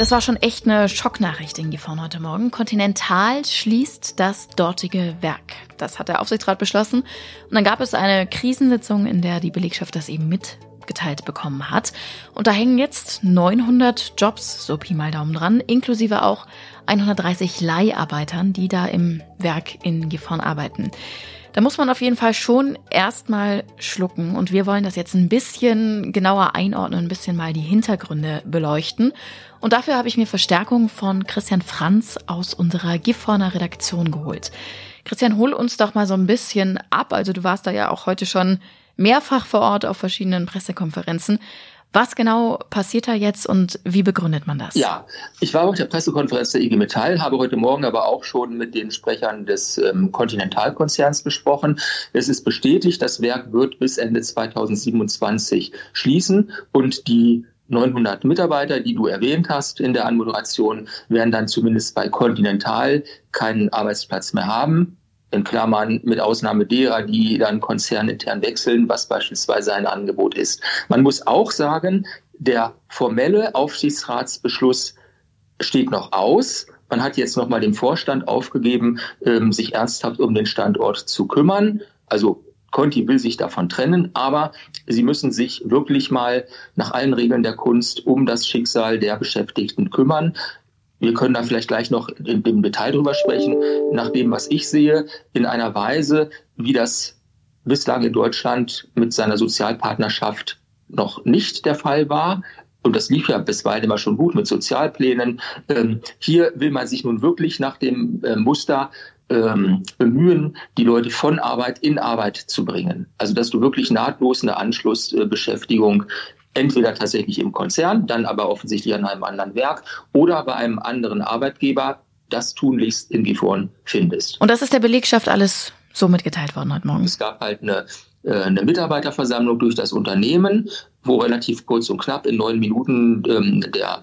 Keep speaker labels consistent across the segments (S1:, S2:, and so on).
S1: Das war schon echt eine Schocknachricht in Gifhorn heute Morgen. Continental schließt das dortige Werk. Das hat der Aufsichtsrat beschlossen. Und dann gab es eine Krisensitzung, in der die Belegschaft das eben mitgeteilt bekommen hat. Und da hängen jetzt 900 Jobs, so Pi mal Daumen dran, inklusive auch 130 Leiharbeitern, die da im Werk in Gifhorn arbeiten. Da muss man auf jeden Fall schon erstmal schlucken. Und wir wollen das jetzt ein bisschen genauer einordnen, ein bisschen mal die Hintergründe beleuchten. Und dafür habe ich mir Verstärkung von Christian Franz aus unserer Gifhorner Redaktion geholt. Christian, hol uns doch mal so ein bisschen ab. Also du warst da ja auch heute schon mehrfach vor Ort auf verschiedenen Pressekonferenzen. Was genau passiert da jetzt und wie begründet man das?
S2: Ja, ich war auf der Pressekonferenz der IG Metall, habe heute Morgen aber auch schon mit den Sprechern des ähm, Kontinentalkonzerns gesprochen. Es ist bestätigt, das Werk wird bis Ende 2027 schließen und die 900 Mitarbeiter, die du erwähnt hast in der Anmoderation, werden dann zumindest bei Continental keinen Arbeitsplatz mehr haben in Klammern mit Ausnahme derer, die dann konzernintern wechseln, was beispielsweise ein Angebot ist. Man muss auch sagen, der formelle Aufsichtsratsbeschluss steht noch aus. Man hat jetzt nochmal dem Vorstand aufgegeben, ähm, sich ernsthaft um den Standort zu kümmern. Also Conti will sich davon trennen, aber sie müssen sich wirklich mal nach allen Regeln der Kunst um das Schicksal der Beschäftigten kümmern. Wir können da vielleicht gleich noch im Detail drüber sprechen. Nach dem, was ich sehe, in einer Weise, wie das bislang in Deutschland mit seiner Sozialpartnerschaft noch nicht der Fall war. Und das lief ja bisweilen immer schon gut mit Sozialplänen. Ähm, hier will man sich nun wirklich nach dem äh, Muster ähm, bemühen, die Leute von Arbeit in Arbeit zu bringen. Also dass du wirklich nahtlos eine Anschlussbeschäftigung entweder tatsächlich im Konzern, dann aber offensichtlich an einem anderen Werk oder bei einem anderen Arbeitgeber das tunlichst in Gifhorn findest.
S1: Und das ist der Belegschaft alles so mitgeteilt worden heute Morgen?
S2: Es gab halt eine, äh, eine Mitarbeiterversammlung durch das Unternehmen, wo relativ kurz und knapp in neun Minuten ähm, der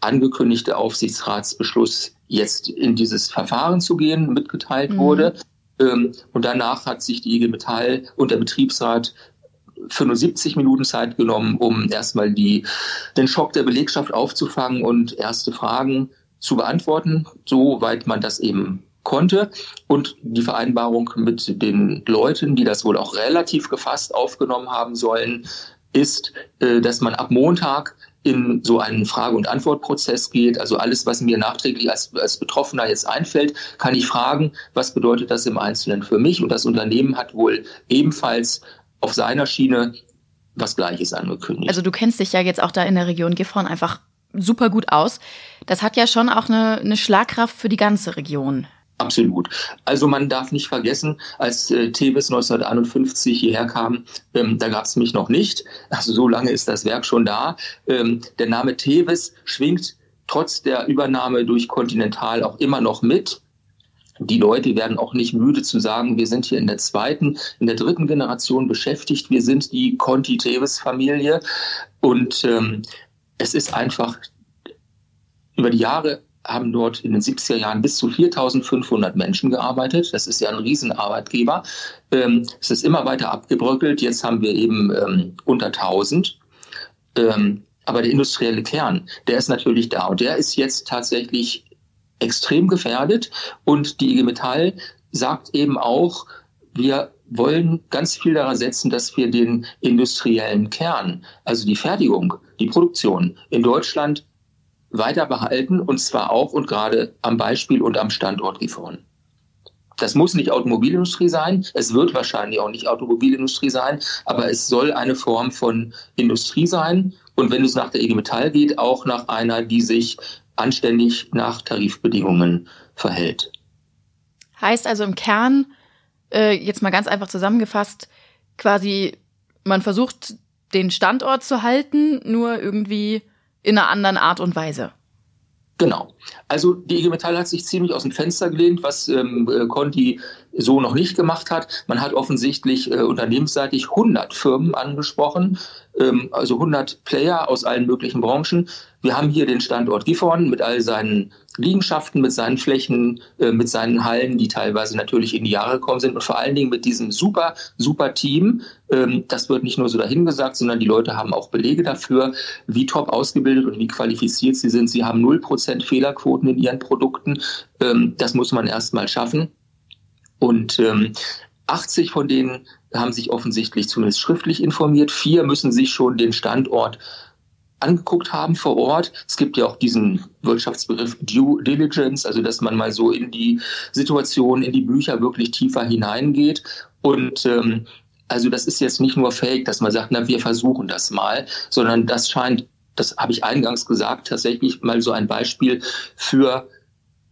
S2: angekündigte Aufsichtsratsbeschluss jetzt in dieses Verfahren zu gehen mitgeteilt mhm. wurde. Ähm, und danach hat sich die IG Metall und der Betriebsrat 75 Minuten Zeit genommen, um erstmal die, den Schock der Belegschaft aufzufangen und erste Fragen zu beantworten, soweit man das eben konnte. Und die Vereinbarung mit den Leuten, die das wohl auch relativ gefasst aufgenommen haben sollen, ist, äh, dass man ab Montag in so einen Frage- und Antwortprozess geht. Also alles, was mir nachträglich als, als Betroffener jetzt einfällt, kann ich fragen, was bedeutet das im Einzelnen für mich? Und das Unternehmen hat wohl ebenfalls auf seiner Schiene was Gleiches angekündigt.
S1: Also du kennst dich ja jetzt auch da in der Region Gifhorn einfach super gut aus. Das hat ja schon auch eine, eine Schlagkraft für die ganze Region.
S2: Absolut. Also man darf nicht vergessen, als äh, Tevis 1951 hierher kam, ähm, da gab es mich noch nicht. Also so lange ist das Werk schon da. Ähm, der Name Tevis schwingt trotz der Übernahme durch Continental auch immer noch mit. Die Leute werden auch nicht müde zu sagen, wir sind hier in der zweiten, in der dritten Generation beschäftigt. Wir sind die Conti-Tevis-Familie. Und ähm, es ist einfach, über die Jahre haben dort in den 70er Jahren bis zu 4500 Menschen gearbeitet. Das ist ja ein Riesenarbeitgeber. Ähm, es ist immer weiter abgebröckelt. Jetzt haben wir eben ähm, unter 1000. Ähm, aber der industrielle Kern, der ist natürlich da. Und der ist jetzt tatsächlich extrem gefährdet. Und die IG Metall sagt eben auch, wir wollen ganz viel daran setzen, dass wir den industriellen Kern, also die Fertigung, die Produktion in Deutschland weiter behalten und zwar auch und gerade am Beispiel und am Standort Gifhorn. Das muss nicht Automobilindustrie sein, es wird wahrscheinlich auch nicht Automobilindustrie sein, aber es soll eine Form von Industrie sein und wenn es nach der IG Metall geht, auch nach einer, die sich anständig nach Tarifbedingungen verhält.
S1: Heißt also im Kern, äh, jetzt mal ganz einfach zusammengefasst, quasi, man versucht den Standort zu halten, nur irgendwie in einer anderen Art und Weise.
S2: Genau. Also die IG Metall hat sich ziemlich aus dem Fenster gelehnt, was ähm, äh, Conti so noch nicht gemacht hat. Man hat offensichtlich äh, unternehmensseitig 100 Firmen angesprochen, ähm, also 100 Player aus allen möglichen Branchen. Wir haben hier den Standort Gifhorn mit all seinen Liegenschaften, mit seinen Flächen, äh, mit seinen Hallen, die teilweise natürlich in die Jahre gekommen sind und vor allen Dingen mit diesem super, super Team. Ähm, das wird nicht nur so dahingesagt, sondern die Leute haben auch Belege dafür, wie top ausgebildet und wie qualifiziert sie sind. Sie haben 0% Fehlerquoten in ihren Produkten. Ähm, das muss man erst mal schaffen. Und ähm, 80 von denen haben sich offensichtlich zumindest schriftlich informiert. Vier müssen sich schon den Standort angeguckt haben vor Ort. Es gibt ja auch diesen Wirtschaftsbegriff Due Diligence, also dass man mal so in die Situation, in die Bücher wirklich tiefer hineingeht. Und ähm, also das ist jetzt nicht nur Fake, dass man sagt, na, wir versuchen das mal, sondern das scheint, das habe ich eingangs gesagt, tatsächlich mal so ein Beispiel für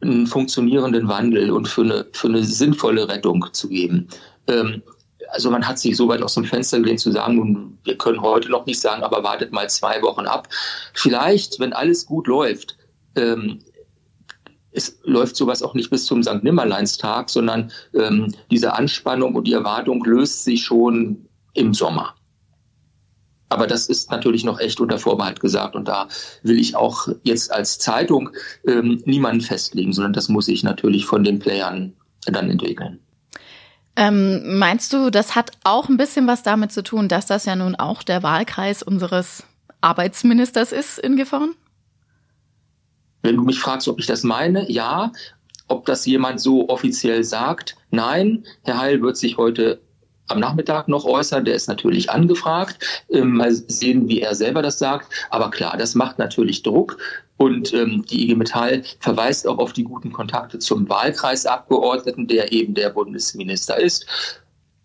S2: einen funktionierenden Wandel und für eine, für eine sinnvolle Rettung zu geben. Ähm, also man hat sich so weit aus dem Fenster gelehnt zu sagen, wir können heute noch nicht sagen, aber wartet mal zwei Wochen ab. Vielleicht, wenn alles gut läuft, ähm, es läuft sowas auch nicht bis zum St. Nimmerleinstag, sondern ähm, diese Anspannung und die Erwartung löst sich schon im Sommer. Aber das ist natürlich noch echt unter Vorbehalt gesagt. Und da will ich auch jetzt als Zeitung ähm, niemanden festlegen, sondern das muss ich natürlich von den Playern dann entwickeln.
S1: Ähm, meinst du, das hat auch ein bisschen was damit zu tun, dass das ja nun auch der Wahlkreis unseres Arbeitsministers ist in Gifhorn?
S2: Wenn du mich fragst, ob ich das meine, ja. Ob das jemand so offiziell sagt, nein. Herr Heil wird sich heute am Nachmittag noch äußern. Der ist natürlich angefragt. Ähm, mal sehen, wie er selber das sagt. Aber klar, das macht natürlich Druck. Und ähm, die IG Metall verweist auch auf die guten Kontakte zum Wahlkreisabgeordneten, der eben der Bundesminister ist.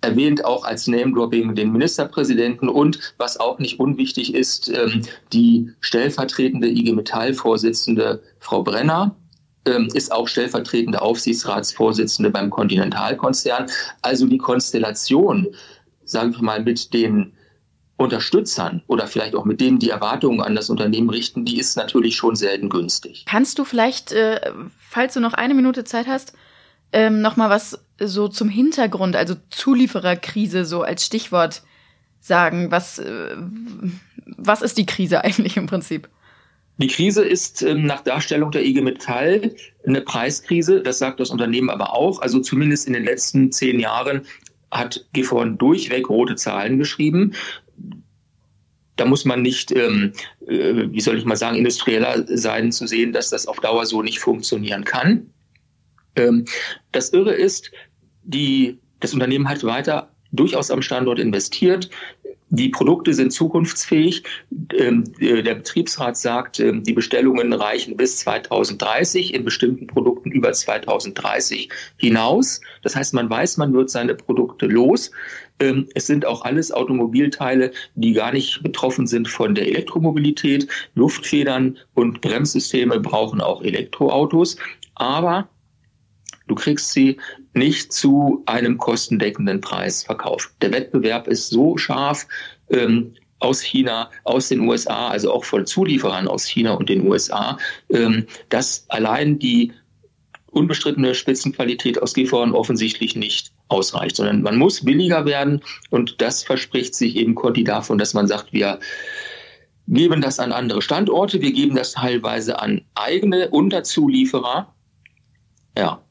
S2: Erwähnt auch als Name-Dropping den Ministerpräsidenten und, was auch nicht unwichtig ist, ähm, die stellvertretende IG Metall-Vorsitzende Frau Brenner, ist auch stellvertretende Aufsichtsratsvorsitzende beim Kontinentalkonzern. Also die Konstellation, sagen wir mal, mit den Unterstützern oder vielleicht auch mit denen, die Erwartungen an das Unternehmen richten, die ist natürlich schon selten günstig.
S1: Kannst du vielleicht, äh, falls du noch eine Minute Zeit hast, ähm, noch mal was so zum Hintergrund, also Zuliefererkrise so als Stichwort sagen? Was, äh, was ist die Krise eigentlich im Prinzip?
S2: Die Krise ist ähm, nach Darstellung der IG Metall eine Preiskrise. Das sagt das Unternehmen aber auch. Also zumindest in den letzten zehn Jahren hat Gifhorn durchweg rote Zahlen geschrieben. Da muss man nicht, ähm, äh, wie soll ich mal sagen, industrieller sein, zu sehen, dass das auf Dauer so nicht funktionieren kann. Ähm, das Irre ist, die, das Unternehmen hat weiter durchaus am Standort investiert. Die Produkte sind zukunftsfähig. Ähm, äh, der Betriebsrat sagt, ähm, die Bestellungen reichen bis 2030, in bestimmten Produkten über 2030 hinaus. Das heißt, man weiß, man wird seine Produkte los. Ähm, es sind auch alles Automobilteile, die gar nicht betroffen sind von der Elektromobilität. Luftfedern und Bremssysteme brauchen auch Elektroautos. Aber Du kriegst sie nicht zu einem kostendeckenden Preis verkauft. Der Wettbewerb ist so scharf ähm, aus China, aus den USA, also auch von Zulieferern aus China und den USA, ähm, dass allein die unbestrittene Spitzenqualität aus Gifhorn offensichtlich nicht ausreicht, sondern man muss billiger werden und das verspricht sich eben Conti davon, dass man sagt, wir geben das an andere Standorte, wir geben das teilweise an eigene Unterzulieferer. Ja,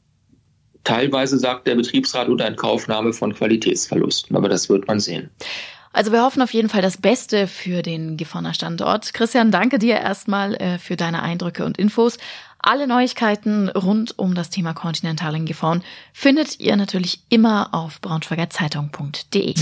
S2: Teilweise sagt der Betriebsrat unter Entkaufnahme von Qualitätsverlusten, aber das wird man sehen.
S1: Also wir hoffen auf jeden Fall das Beste für den Gifhorner Standort. Christian, danke dir erstmal äh, für deine Eindrücke und Infos. Alle Neuigkeiten rund um das Thema Continental in Gifhorn findet ihr natürlich immer auf braunschweigerzeitung.de.